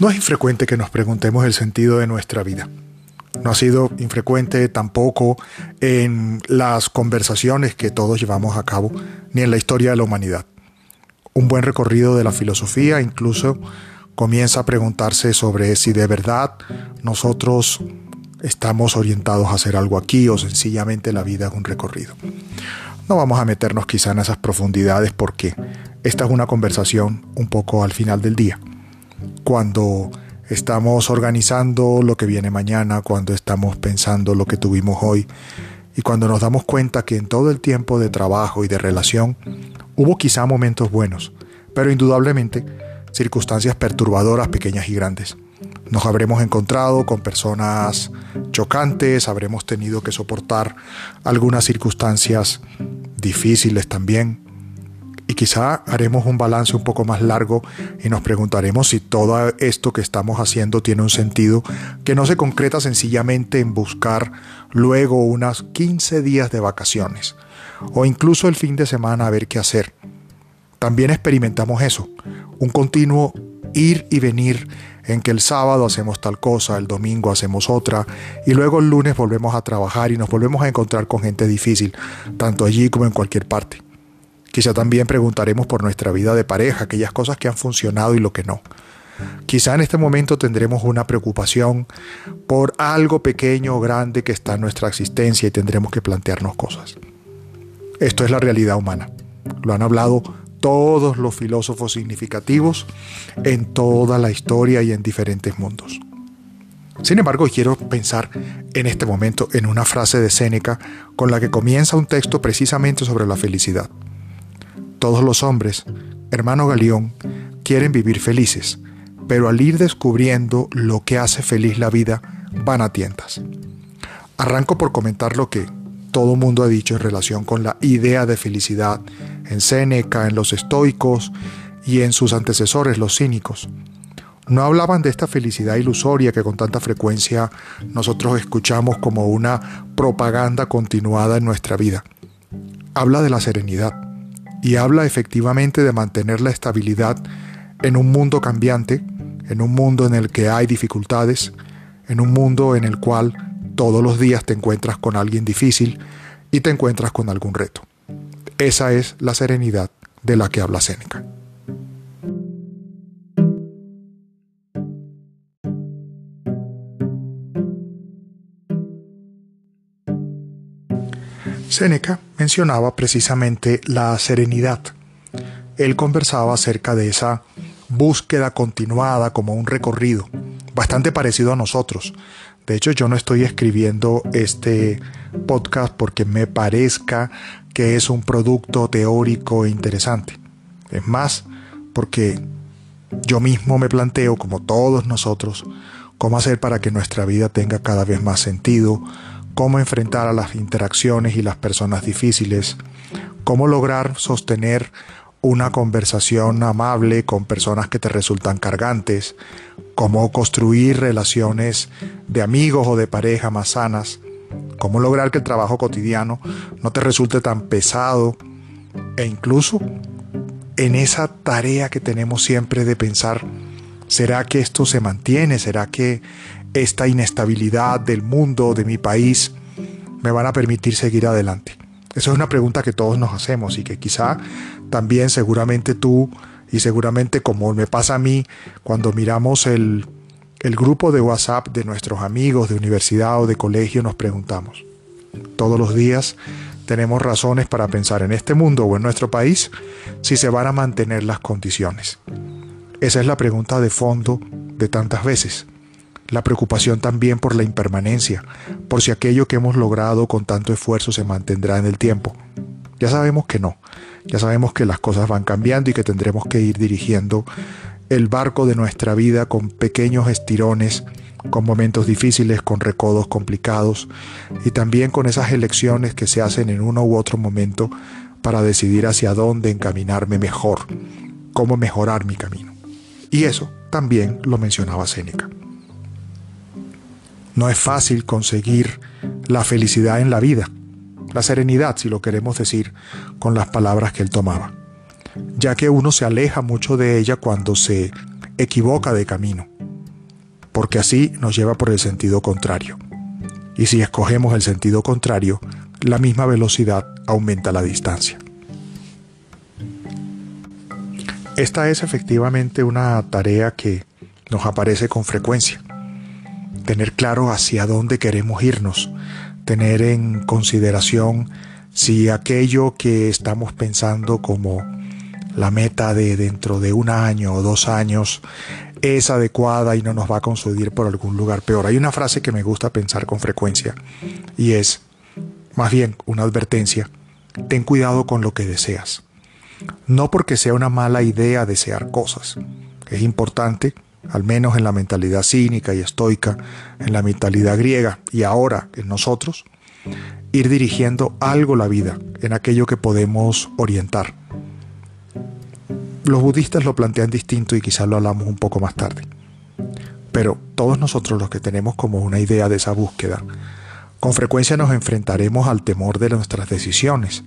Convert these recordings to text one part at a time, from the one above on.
No es infrecuente que nos preguntemos el sentido de nuestra vida. No ha sido infrecuente tampoco en las conversaciones que todos llevamos a cabo, ni en la historia de la humanidad. Un buen recorrido de la filosofía incluso comienza a preguntarse sobre si de verdad nosotros estamos orientados a hacer algo aquí o sencillamente la vida es un recorrido. No vamos a meternos quizá en esas profundidades porque esta es una conversación un poco al final del día cuando estamos organizando lo que viene mañana, cuando estamos pensando lo que tuvimos hoy y cuando nos damos cuenta que en todo el tiempo de trabajo y de relación hubo quizá momentos buenos, pero indudablemente circunstancias perturbadoras pequeñas y grandes. Nos habremos encontrado con personas chocantes, habremos tenido que soportar algunas circunstancias difíciles también, quizá haremos un balance un poco más largo y nos preguntaremos si todo esto que estamos haciendo tiene un sentido que no se concreta sencillamente en buscar luego unas 15 días de vacaciones o incluso el fin de semana a ver qué hacer. También experimentamos eso, un continuo ir y venir en que el sábado hacemos tal cosa, el domingo hacemos otra y luego el lunes volvemos a trabajar y nos volvemos a encontrar con gente difícil, tanto allí como en cualquier parte. Quizá también preguntaremos por nuestra vida de pareja, aquellas cosas que han funcionado y lo que no. Quizá en este momento tendremos una preocupación por algo pequeño o grande que está en nuestra existencia y tendremos que plantearnos cosas. Esto es la realidad humana. Lo han hablado todos los filósofos significativos en toda la historia y en diferentes mundos. Sin embargo, quiero pensar en este momento en una frase de Séneca con la que comienza un texto precisamente sobre la felicidad. Todos los hombres, hermano Galeón, quieren vivir felices, pero al ir descubriendo lo que hace feliz la vida, van a tientas. Arranco por comentar lo que todo mundo ha dicho en relación con la idea de felicidad en Séneca, en los estoicos y en sus antecesores, los cínicos. No hablaban de esta felicidad ilusoria que con tanta frecuencia nosotros escuchamos como una propaganda continuada en nuestra vida. Habla de la serenidad y habla efectivamente de mantener la estabilidad en un mundo cambiante, en un mundo en el que hay dificultades, en un mundo en el cual todos los días te encuentras con alguien difícil y te encuentras con algún reto. Esa es la serenidad de la que habla Séneca. Séneca mencionaba precisamente la serenidad. Él conversaba acerca de esa búsqueda continuada como un recorrido, bastante parecido a nosotros. De hecho, yo no estoy escribiendo este podcast porque me parezca que es un producto teórico e interesante. Es más, porque yo mismo me planteo, como todos nosotros, cómo hacer para que nuestra vida tenga cada vez más sentido, cómo enfrentar a las interacciones y las personas difíciles, cómo lograr sostener una conversación amable con personas que te resultan cargantes, cómo construir relaciones de amigos o de pareja más sanas, cómo lograr que el trabajo cotidiano no te resulte tan pesado e incluso en esa tarea que tenemos siempre de pensar, ¿será que esto se mantiene? ¿Será que esta inestabilidad del mundo, de mi país, me van a permitir seguir adelante? Esa es una pregunta que todos nos hacemos y que quizá también seguramente tú y seguramente como me pasa a mí cuando miramos el, el grupo de WhatsApp de nuestros amigos de universidad o de colegio nos preguntamos. Todos los días tenemos razones para pensar en este mundo o en nuestro país si se van a mantener las condiciones. Esa es la pregunta de fondo de tantas veces la preocupación también por la impermanencia, por si aquello que hemos logrado con tanto esfuerzo se mantendrá en el tiempo. Ya sabemos que no, ya sabemos que las cosas van cambiando y que tendremos que ir dirigiendo el barco de nuestra vida con pequeños estirones, con momentos difíciles, con recodos complicados y también con esas elecciones que se hacen en uno u otro momento para decidir hacia dónde encaminarme mejor, cómo mejorar mi camino. Y eso también lo mencionaba Séneca. No es fácil conseguir la felicidad en la vida, la serenidad, si lo queremos decir, con las palabras que él tomaba, ya que uno se aleja mucho de ella cuando se equivoca de camino. porque así nos lleva por el sentido contrario. Y si escogemos el sentido contrario, la misma velocidad aumenta la distancia. Esta es efectivamente una tarea que nos aparece con frecuencia. Tener claro hacia dónde queremos irnos, tener en consideración si aquello que estamos pensando como la meta de dentro de un año o dos años es adecuada y no nos va a consudir por algún lugar peor. Hay una frase que me gusta pensar con frecuencia y es, más bien, una advertencia. Ten cuidado con lo que deseas. No porque sea una mala idea desear cosas. Es importante, al menos en la mentalidad cínica y estoica, en la mentalidad griega y ahora en nosotros, ir dirigiendo algo la vida, en aquello que podemos orientar. Los budistas lo plantean distinto y quizás lo hablamos un poco más tarde. Pero todos nosotros los que tenemos como una idea de esa búsqueda, con frecuencia nos enfrentaremos al temor de nuestras decisiones,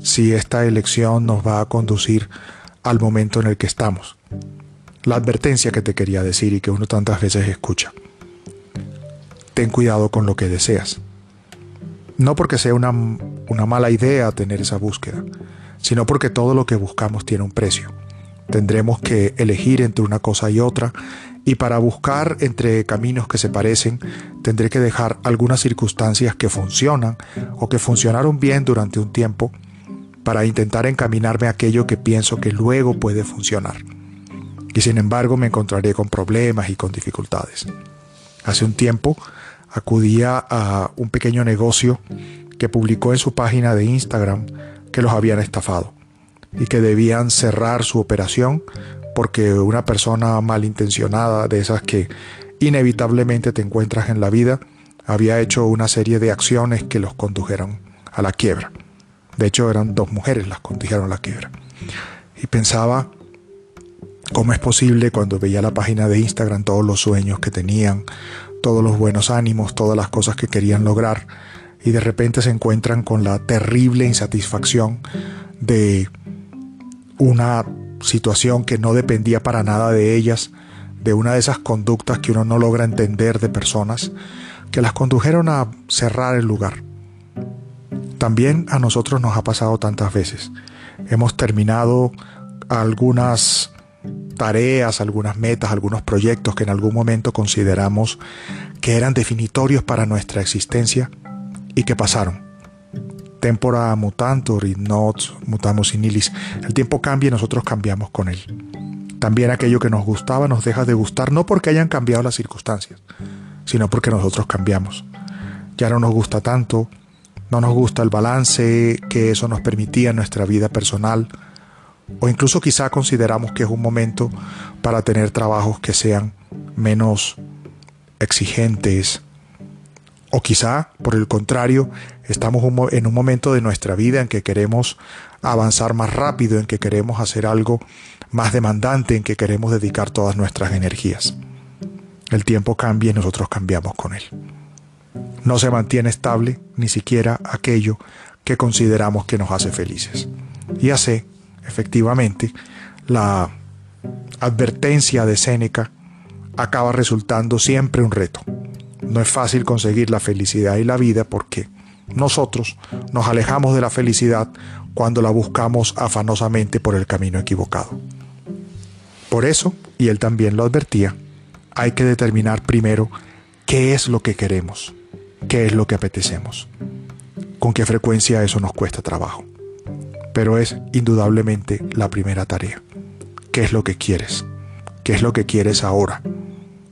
si esta elección nos va a conducir al momento en el que estamos. La advertencia que te quería decir y que uno tantas veces escucha. Ten cuidado con lo que deseas. No porque sea una, una mala idea tener esa búsqueda, sino porque todo lo que buscamos tiene un precio. Tendremos que elegir entre una cosa y otra y para buscar entre caminos que se parecen tendré que dejar algunas circunstancias que funcionan o que funcionaron bien durante un tiempo para intentar encaminarme a aquello que pienso que luego puede funcionar. Y sin embargo me encontraré con problemas y con dificultades. Hace un tiempo acudía a un pequeño negocio que publicó en su página de Instagram que los habían estafado y que debían cerrar su operación porque una persona malintencionada de esas que inevitablemente te encuentras en la vida había hecho una serie de acciones que los condujeron a la quiebra. De hecho eran dos mujeres las condujeron a la quiebra. Y pensaba cómo es posible cuando veía la página de Instagram todos los sueños que tenían, todos los buenos ánimos, todas las cosas que querían lograr y de repente se encuentran con la terrible insatisfacción de una situación que no dependía para nada de ellas, de una de esas conductas que uno no logra entender de personas, que las condujeron a cerrar el lugar. También a nosotros nos ha pasado tantas veces. Hemos terminado algunas tareas, algunas metas, algunos proyectos que en algún momento consideramos que eran definitorios para nuestra existencia y que pasaron. Tempora mutantur y not mutamus in illis. El tiempo cambia y nosotros cambiamos con él. También aquello que nos gustaba nos deja de gustar no porque hayan cambiado las circunstancias, sino porque nosotros cambiamos. Ya no nos gusta tanto, no nos gusta el balance que eso nos permitía en nuestra vida personal, o incluso quizá consideramos que es un momento para tener trabajos que sean menos exigentes. O quizá, por el contrario, estamos en un momento de nuestra vida en que queremos avanzar más rápido, en que queremos hacer algo más demandante, en que queremos dedicar todas nuestras energías. El tiempo cambia y nosotros cambiamos con él. No se mantiene estable ni siquiera aquello que consideramos que nos hace felices. Y así efectivamente, la advertencia de Séneca acaba resultando siempre un reto. No es fácil conseguir la felicidad y la vida porque nosotros nos alejamos de la felicidad cuando la buscamos afanosamente por el camino equivocado. Por eso, y él también lo advertía, hay que determinar primero qué es lo que queremos, qué es lo que apetecemos, con qué frecuencia eso nos cuesta trabajo pero es indudablemente la primera tarea. ¿Qué es lo que quieres? ¿Qué es lo que quieres ahora?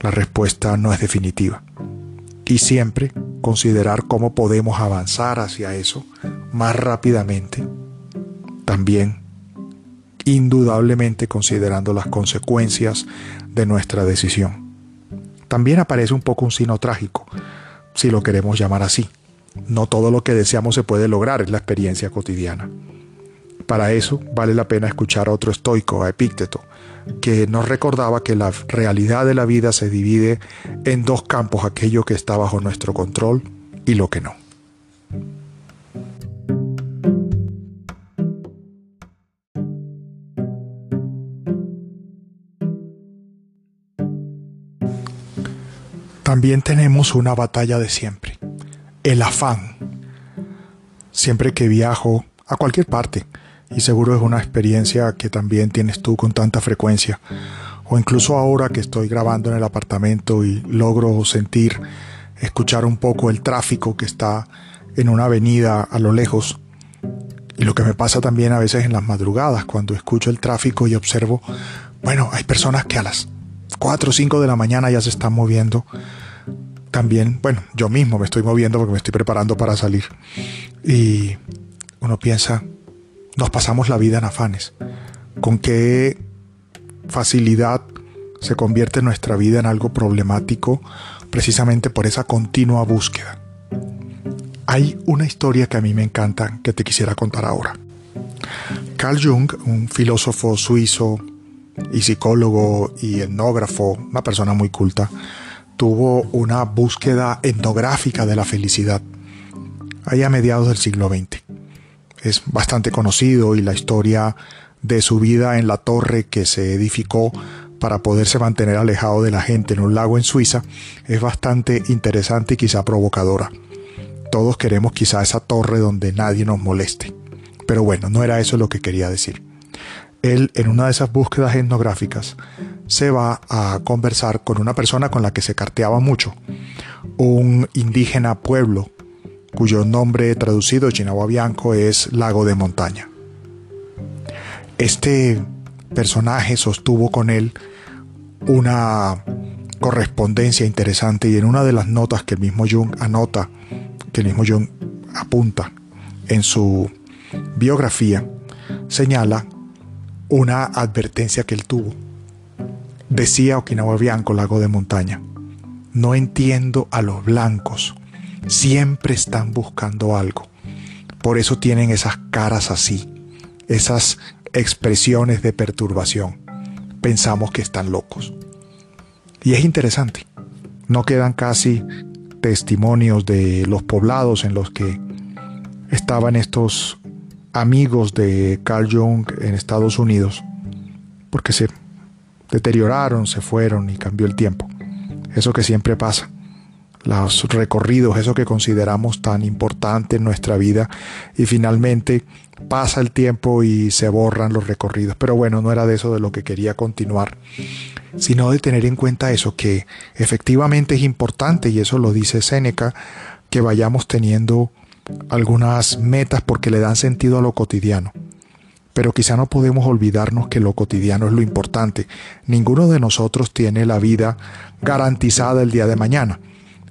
La respuesta no es definitiva. Y siempre considerar cómo podemos avanzar hacia eso más rápidamente. También, indudablemente considerando las consecuencias de nuestra decisión. También aparece un poco un sino trágico, si lo queremos llamar así. No todo lo que deseamos se puede lograr, en la experiencia cotidiana. Para eso vale la pena escuchar a otro estoico, a Epícteto, que nos recordaba que la realidad de la vida se divide en dos campos, aquello que está bajo nuestro control y lo que no. También tenemos una batalla de siempre, el afán. Siempre que viajo a cualquier parte, y seguro es una experiencia que también tienes tú con tanta frecuencia, o incluso ahora que estoy grabando en el apartamento y logro sentir, escuchar un poco el tráfico que está en una avenida a lo lejos, y lo que me pasa también a veces en las madrugadas, cuando escucho el tráfico y observo, bueno, hay personas que a las 4 o 5 de la mañana ya se están moviendo. También, bueno, yo mismo me estoy moviendo porque me estoy preparando para salir. Y uno piensa, nos pasamos la vida en afanes. ¿Con qué facilidad se convierte nuestra vida en algo problemático precisamente por esa continua búsqueda? Hay una historia que a mí me encanta que te quisiera contar ahora. Carl Jung, un filósofo suizo y psicólogo y etnógrafo, una persona muy culta, tuvo una búsqueda etnográfica de la felicidad allá a mediados del siglo XX. Es bastante conocido y la historia de su vida en la torre que se edificó para poderse mantener alejado de la gente en un lago en Suiza es bastante interesante y quizá provocadora. Todos queremos quizá esa torre donde nadie nos moleste. Pero bueno, no era eso lo que quería decir él en una de esas búsquedas etnográficas se va a conversar con una persona con la que se carteaba mucho, un indígena pueblo cuyo nombre traducido Chinagua Bianco es Lago de Montaña. Este personaje sostuvo con él una correspondencia interesante y en una de las notas que el mismo Jung anota, que el mismo Jung apunta en su biografía, señala una advertencia que él tuvo. Decía Okinawa Bianco, lago de montaña, no entiendo a los blancos, siempre están buscando algo. Por eso tienen esas caras así, esas expresiones de perturbación. Pensamos que están locos. Y es interesante, no quedan casi testimonios de los poblados en los que estaban estos amigos de Carl Jung en Estados Unidos, porque se deterioraron, se fueron y cambió el tiempo. Eso que siempre pasa. Los recorridos, eso que consideramos tan importante en nuestra vida y finalmente pasa el tiempo y se borran los recorridos. Pero bueno, no era de eso de lo que quería continuar, sino de tener en cuenta eso, que efectivamente es importante, y eso lo dice Séneca, que vayamos teniendo algunas metas porque le dan sentido a lo cotidiano. Pero quizá no podemos olvidarnos que lo cotidiano es lo importante. Ninguno de nosotros tiene la vida garantizada el día de mañana.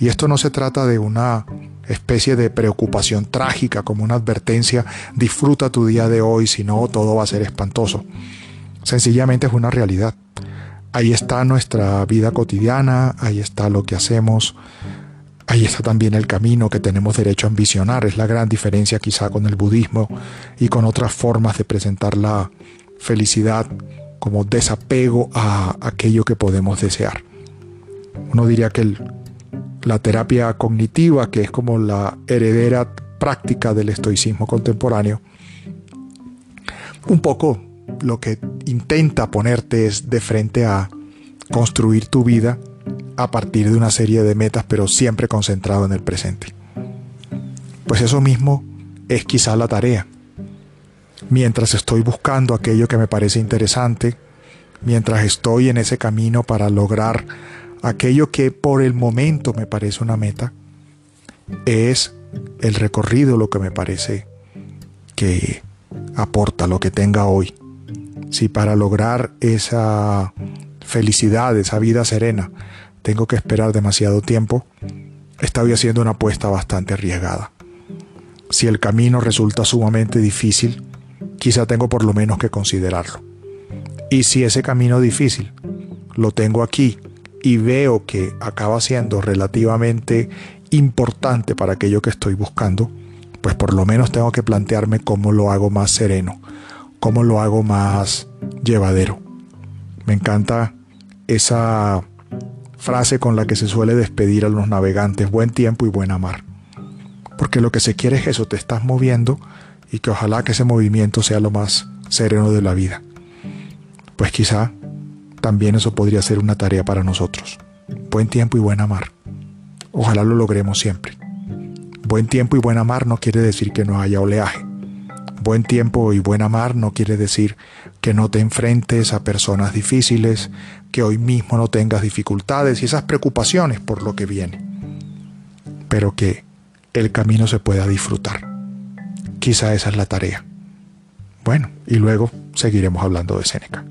Y esto no se trata de una especie de preocupación trágica como una advertencia, disfruta tu día de hoy, si no todo va a ser espantoso. Sencillamente es una realidad. Ahí está nuestra vida cotidiana, ahí está lo que hacemos, Ahí está también el camino que tenemos derecho a ambicionar. Es la gran diferencia quizá con el budismo y con otras formas de presentar la felicidad como desapego a aquello que podemos desear. Uno diría que la terapia cognitiva, que es como la heredera práctica del estoicismo contemporáneo, un poco lo que intenta ponerte es de frente a construir tu vida a partir de una serie de metas, pero siempre concentrado en el presente. Pues eso mismo es quizá la tarea. Mientras estoy buscando aquello que me parece interesante, mientras estoy en ese camino para lograr aquello que por el momento me parece una meta, es el recorrido lo que me parece que aporta lo que tenga hoy. Si para lograr esa felicidad, esa vida serena, tengo que esperar demasiado tiempo, estoy haciendo una apuesta bastante arriesgada. Si el camino resulta sumamente difícil, quizá tengo por lo menos que considerarlo. Y si ese camino difícil lo tengo aquí y veo que acaba siendo relativamente importante para aquello que estoy buscando, pues por lo menos tengo que plantearme cómo lo hago más sereno, cómo lo hago más llevadero. Me encanta esa frase con la que se suele despedir a los navegantes, buen tiempo y buena mar. Porque lo que se quiere es eso, te estás moviendo y que ojalá que ese movimiento sea lo más sereno de la vida. Pues quizá también eso podría ser una tarea para nosotros. Buen tiempo y buena mar. Ojalá lo logremos siempre. Buen tiempo y buena mar no quiere decir que no haya oleaje. Buen tiempo y buena mar no quiere decir que no te enfrentes a personas difíciles, que hoy mismo no tengas dificultades y esas preocupaciones por lo que viene, pero que el camino se pueda disfrutar. Quizá esa es la tarea. Bueno, y luego seguiremos hablando de Seneca.